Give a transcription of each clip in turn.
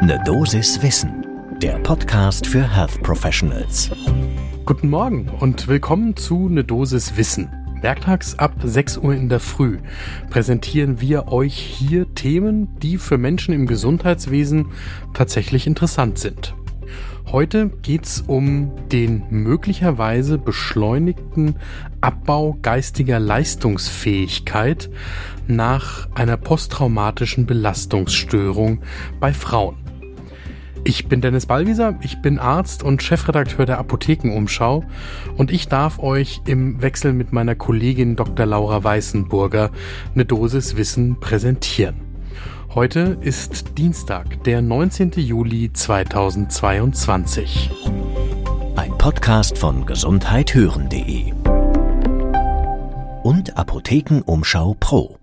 Ne Dosis Wissen, der Podcast für Health Professionals. Guten Morgen und willkommen zu Ne Dosis Wissen. Werktags ab 6 Uhr in der Früh präsentieren wir euch hier Themen, die für Menschen im Gesundheitswesen tatsächlich interessant sind. Heute geht's um den möglicherweise beschleunigten Abbau geistiger Leistungsfähigkeit nach einer posttraumatischen Belastungsstörung bei Frauen. Ich bin Dennis Ballwieser, ich bin Arzt und Chefredakteur der Apothekenumschau und ich darf euch im Wechsel mit meiner Kollegin Dr. Laura Weißenburger eine Dosis Wissen präsentieren. Heute ist Dienstag, der 19. Juli 2022. Ein Podcast von gesundheithören.de und Apothekenumschau Pro.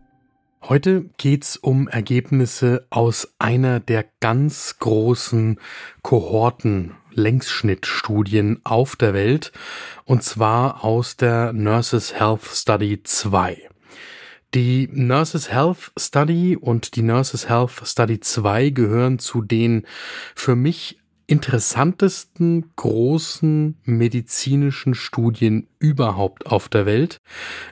Heute geht's um Ergebnisse aus einer der ganz großen Kohorten Längsschnittstudien auf der Welt und zwar aus der Nurses Health Study 2. Die Nurses Health Study und die Nurses Health Study 2 gehören zu den für mich interessantesten großen medizinischen Studien überhaupt auf der Welt.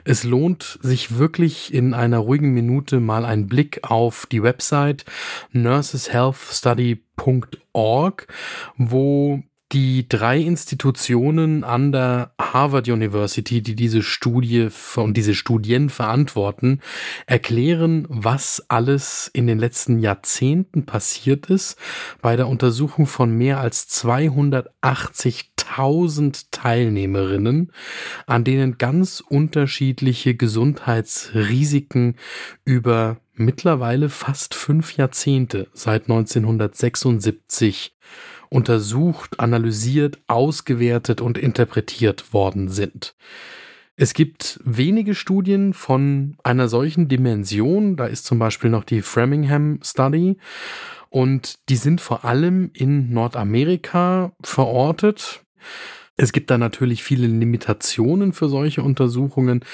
Es lohnt sich wirklich in einer ruhigen Minute mal einen Blick auf die Website nurseshealthstudy.org, wo die drei Institutionen an der Harvard University, die diese Studie und diese Studien verantworten, erklären, was alles in den letzten Jahrzehnten passiert ist bei der Untersuchung von mehr als 280.000 Teilnehmerinnen, an denen ganz unterschiedliche Gesundheitsrisiken über mittlerweile fast fünf Jahrzehnte seit 1976 untersucht, analysiert, ausgewertet und interpretiert worden sind. Es gibt wenige Studien von einer solchen Dimension. Da ist zum Beispiel noch die Framingham Study. Und die sind vor allem in Nordamerika verortet. Es gibt da natürlich viele Limitationen für solche Untersuchungen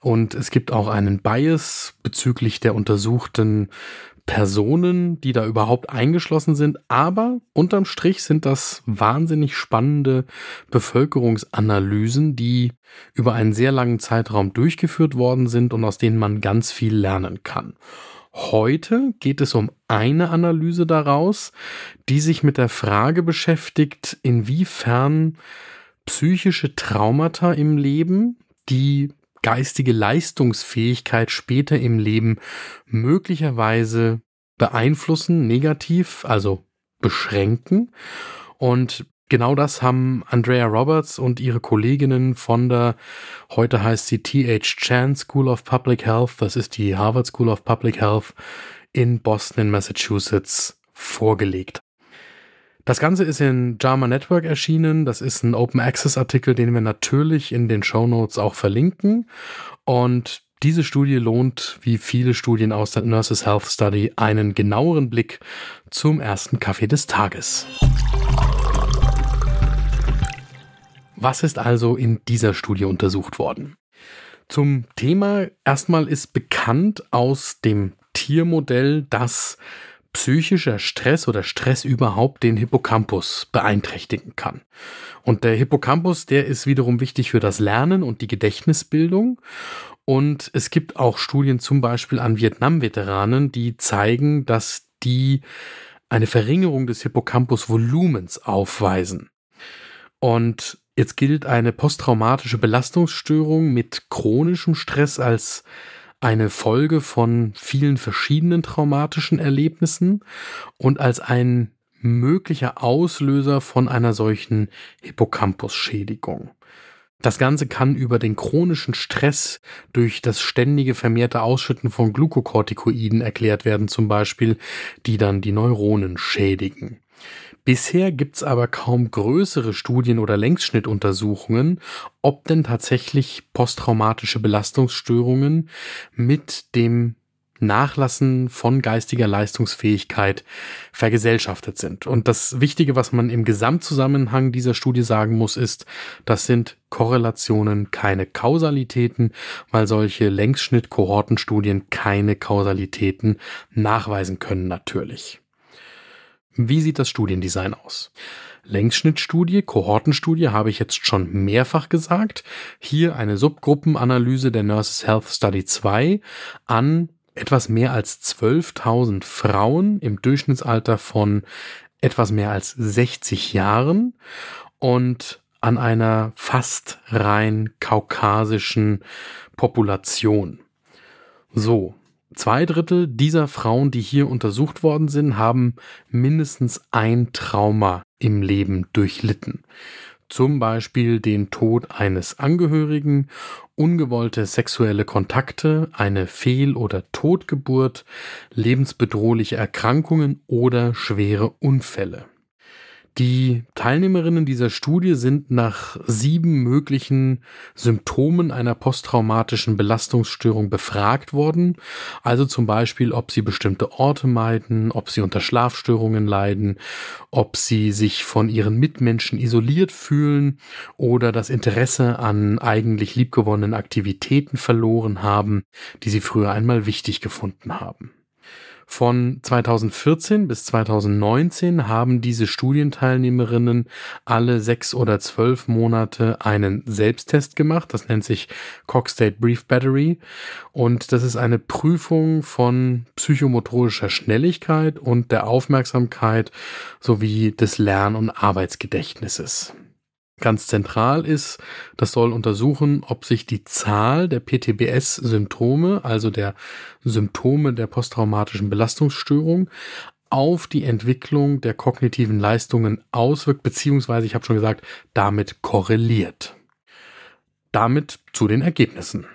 und es gibt auch einen Bias bezüglich der untersuchten Personen, die da überhaupt eingeschlossen sind. Aber unterm Strich sind das wahnsinnig spannende Bevölkerungsanalysen, die über einen sehr langen Zeitraum durchgeführt worden sind und aus denen man ganz viel lernen kann. Heute geht es um eine Analyse daraus, die sich mit der Frage beschäftigt, inwiefern psychische Traumata im Leben, die geistige Leistungsfähigkeit später im Leben möglicherweise beeinflussen, negativ, also beschränken. Und genau das haben Andrea Roberts und ihre Kolleginnen von der, heute heißt sie T.H. Chan School of Public Health, das ist die Harvard School of Public Health in Boston in Massachusetts vorgelegt. Das Ganze ist in JAMA Network erschienen. Das ist ein Open Access Artikel, den wir natürlich in den Show Notes auch verlinken. Und diese Studie lohnt, wie viele Studien aus der Nurses Health Study, einen genaueren Blick zum ersten Kaffee des Tages. Was ist also in dieser Studie untersucht worden? Zum Thema erstmal ist bekannt aus dem Tiermodell, dass psychischer Stress oder Stress überhaupt den Hippocampus beeinträchtigen kann. Und der Hippocampus, der ist wiederum wichtig für das Lernen und die Gedächtnisbildung. Und es gibt auch Studien zum Beispiel an Vietnam-Veteranen, die zeigen, dass die eine Verringerung des Hippocampus-Volumens aufweisen. Und jetzt gilt eine posttraumatische Belastungsstörung mit chronischem Stress als eine Folge von vielen verschiedenen traumatischen Erlebnissen und als ein möglicher Auslöser von einer solchen Hippocampus-Schädigung. Das Ganze kann über den chronischen Stress durch das ständige vermehrte Ausschütten von Glukokortikoiden erklärt werden, zum Beispiel, die dann die Neuronen schädigen. Bisher gibt's aber kaum größere Studien oder Längsschnittuntersuchungen, ob denn tatsächlich posttraumatische Belastungsstörungen mit dem Nachlassen von geistiger Leistungsfähigkeit vergesellschaftet sind. Und das Wichtige, was man im Gesamtzusammenhang dieser Studie sagen muss, ist, das sind Korrelationen, keine Kausalitäten, weil solche Längsschnitt-Kohortenstudien keine Kausalitäten nachweisen können natürlich. Wie sieht das Studiendesign aus? Längsschnittstudie, Kohortenstudie habe ich jetzt schon mehrfach gesagt. Hier eine Subgruppenanalyse der Nurses Health Study 2 an etwas mehr als 12.000 Frauen im Durchschnittsalter von etwas mehr als 60 Jahren und an einer fast rein kaukasischen Population. So, zwei Drittel dieser Frauen, die hier untersucht worden sind, haben mindestens ein Trauma im Leben durchlitten. Zum Beispiel den Tod eines Angehörigen, ungewollte sexuelle Kontakte, eine Fehl- oder Totgeburt, lebensbedrohliche Erkrankungen oder schwere Unfälle. Die Teilnehmerinnen dieser Studie sind nach sieben möglichen Symptomen einer posttraumatischen Belastungsstörung befragt worden. Also zum Beispiel, ob sie bestimmte Orte meiden, ob sie unter Schlafstörungen leiden, ob sie sich von ihren Mitmenschen isoliert fühlen oder das Interesse an eigentlich liebgewonnenen Aktivitäten verloren haben, die sie früher einmal wichtig gefunden haben. Von 2014 bis 2019 haben diese Studienteilnehmerinnen alle sechs oder zwölf Monate einen Selbsttest gemacht. Das nennt sich Cogstate Brief Battery. Und das ist eine Prüfung von psychomotorischer Schnelligkeit und der Aufmerksamkeit sowie des Lern- und Arbeitsgedächtnisses. Ganz zentral ist, das soll untersuchen, ob sich die Zahl der PTBS-Symptome, also der Symptome der posttraumatischen Belastungsstörung, auf die Entwicklung der kognitiven Leistungen auswirkt, beziehungsweise, ich habe schon gesagt, damit korreliert. Damit zu den Ergebnissen.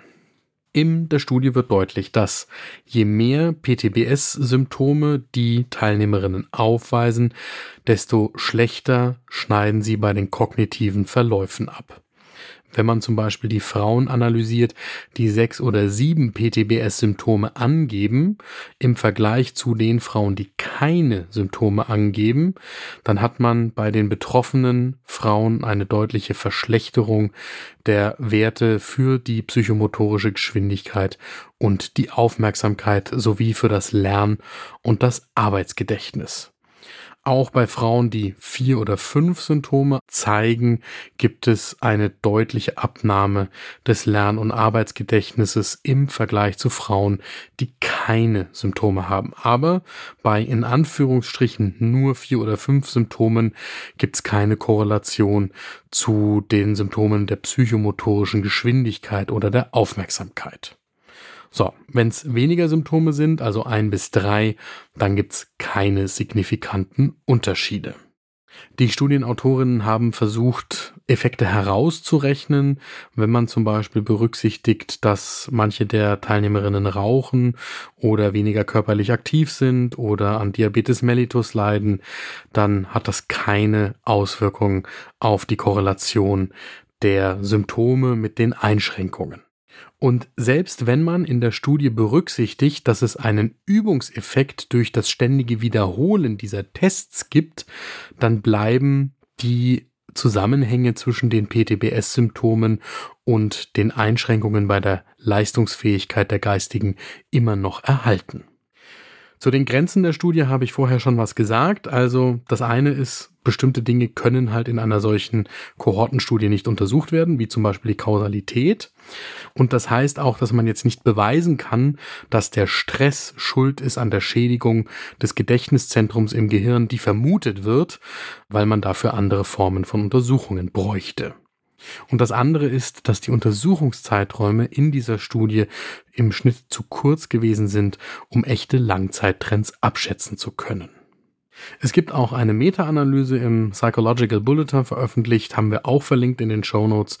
In der Studie wird deutlich, dass je mehr PTBS-Symptome die Teilnehmerinnen aufweisen, desto schlechter schneiden sie bei den kognitiven Verläufen ab. Wenn man zum Beispiel die Frauen analysiert, die sechs oder sieben PTBS-Symptome angeben, im Vergleich zu den Frauen, die keine Symptome angeben, dann hat man bei den betroffenen Frauen eine deutliche Verschlechterung der Werte für die psychomotorische Geschwindigkeit und die Aufmerksamkeit sowie für das Lern- und das Arbeitsgedächtnis. Auch bei Frauen, die vier oder fünf Symptome zeigen, gibt es eine deutliche Abnahme des Lern- und Arbeitsgedächtnisses im Vergleich zu Frauen, die keine Symptome haben. Aber bei in Anführungsstrichen nur vier oder fünf Symptomen gibt es keine Korrelation zu den Symptomen der psychomotorischen Geschwindigkeit oder der Aufmerksamkeit. So, wenn es weniger Symptome sind, also ein bis drei, dann gibt's keine signifikanten Unterschiede. Die Studienautorinnen haben versucht, Effekte herauszurechnen, wenn man zum Beispiel berücksichtigt, dass manche der Teilnehmerinnen rauchen oder weniger körperlich aktiv sind oder an Diabetes mellitus leiden, dann hat das keine Auswirkung auf die Korrelation der Symptome mit den Einschränkungen. Und selbst wenn man in der Studie berücksichtigt, dass es einen Übungseffekt durch das ständige Wiederholen dieser Tests gibt, dann bleiben die Zusammenhänge zwischen den PTBS-Symptomen und den Einschränkungen bei der Leistungsfähigkeit der Geistigen immer noch erhalten. Zu den Grenzen der Studie habe ich vorher schon was gesagt. Also das eine ist, bestimmte Dinge können halt in einer solchen Kohortenstudie nicht untersucht werden, wie zum Beispiel die Kausalität. Und das heißt auch, dass man jetzt nicht beweisen kann, dass der Stress schuld ist an der Schädigung des Gedächtniszentrums im Gehirn, die vermutet wird, weil man dafür andere Formen von Untersuchungen bräuchte. Und das andere ist, dass die Untersuchungszeiträume in dieser Studie im Schnitt zu kurz gewesen sind, um echte Langzeittrends abschätzen zu können. Es gibt auch eine Meta-Analyse im Psychological Bulletin veröffentlicht, haben wir auch verlinkt in den Show Notes,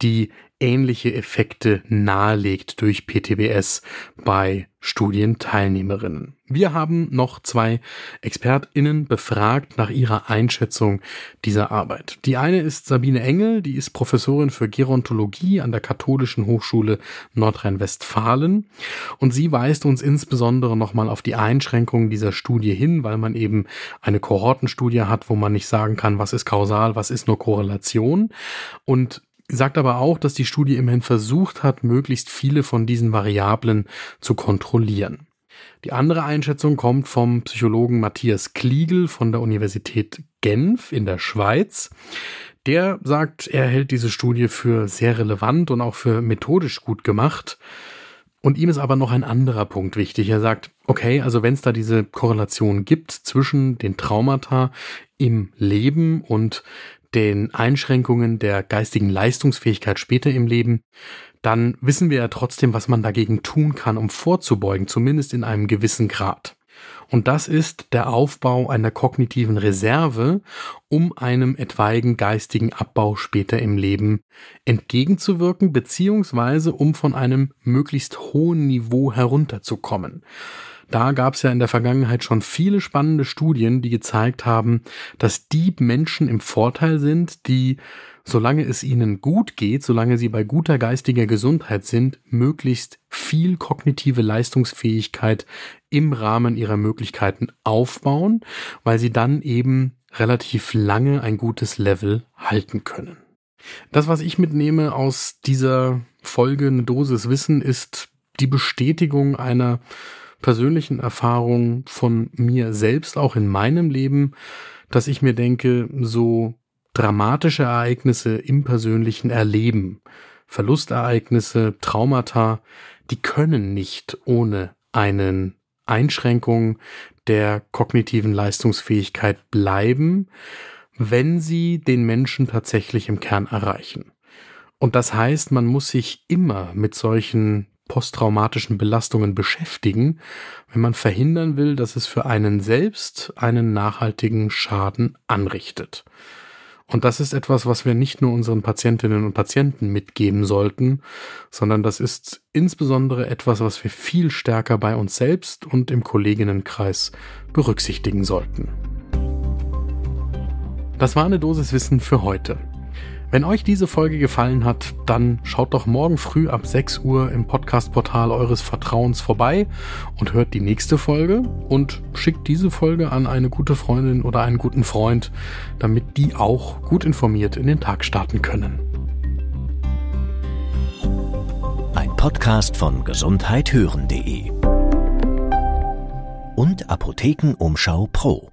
die ähnliche Effekte nahelegt durch PTBS bei Studienteilnehmerinnen. Wir haben noch zwei ExpertInnen befragt nach ihrer Einschätzung dieser Arbeit. Die eine ist Sabine Engel, die ist Professorin für Gerontologie an der Katholischen Hochschule Nordrhein-Westfalen. Und sie weist uns insbesondere nochmal auf die Einschränkungen dieser Studie hin, weil man eben eine Kohortenstudie hat, wo man nicht sagen kann, was ist kausal, was ist nur Korrelation. Und sagt aber auch, dass die Studie immerhin versucht hat, möglichst viele von diesen Variablen zu kontrollieren. Die andere Einschätzung kommt vom Psychologen Matthias Kliegel von der Universität Genf in der Schweiz. Der sagt, er hält diese Studie für sehr relevant und auch für methodisch gut gemacht. Und ihm ist aber noch ein anderer Punkt wichtig. Er sagt, okay, also wenn es da diese Korrelation gibt zwischen den Traumata im Leben und den Einschränkungen der geistigen Leistungsfähigkeit später im Leben, dann wissen wir ja trotzdem, was man dagegen tun kann, um vorzubeugen, zumindest in einem gewissen Grad. Und das ist der Aufbau einer kognitiven Reserve, um einem etwaigen geistigen Abbau später im Leben entgegenzuwirken, beziehungsweise um von einem möglichst hohen Niveau herunterzukommen. Da gab es ja in der Vergangenheit schon viele spannende Studien, die gezeigt haben, dass die Menschen im Vorteil sind, die solange es ihnen gut geht, solange sie bei guter geistiger Gesundheit sind, möglichst viel kognitive Leistungsfähigkeit im Rahmen ihrer Möglichkeiten aufbauen, weil sie dann eben relativ lange ein gutes Level halten können. Das, was ich mitnehme aus dieser Folge eine Dosis Wissen, ist die Bestätigung einer persönlichen Erfahrung von mir selbst, auch in meinem Leben, dass ich mir denke, so dramatische Ereignisse im persönlichen Erleben, Verlustereignisse, Traumata, die können nicht ohne einen Einschränkung der kognitiven Leistungsfähigkeit bleiben, wenn sie den Menschen tatsächlich im Kern erreichen. Und das heißt, man muss sich immer mit solchen posttraumatischen Belastungen beschäftigen, wenn man verhindern will, dass es für einen selbst einen nachhaltigen Schaden anrichtet. Und das ist etwas, was wir nicht nur unseren Patientinnen und Patienten mitgeben sollten, sondern das ist insbesondere etwas, was wir viel stärker bei uns selbst und im Kolleginnenkreis berücksichtigen sollten. Das war eine Dosis Wissen für heute. Wenn euch diese Folge gefallen hat, dann schaut doch morgen früh ab 6 Uhr im Podcast-Portal eures Vertrauens vorbei und hört die nächste Folge und schickt diese Folge an eine gute Freundin oder einen guten Freund, damit die auch gut informiert in den Tag starten können. Ein Podcast von gesundheithören.de und Apothekenumschau Pro.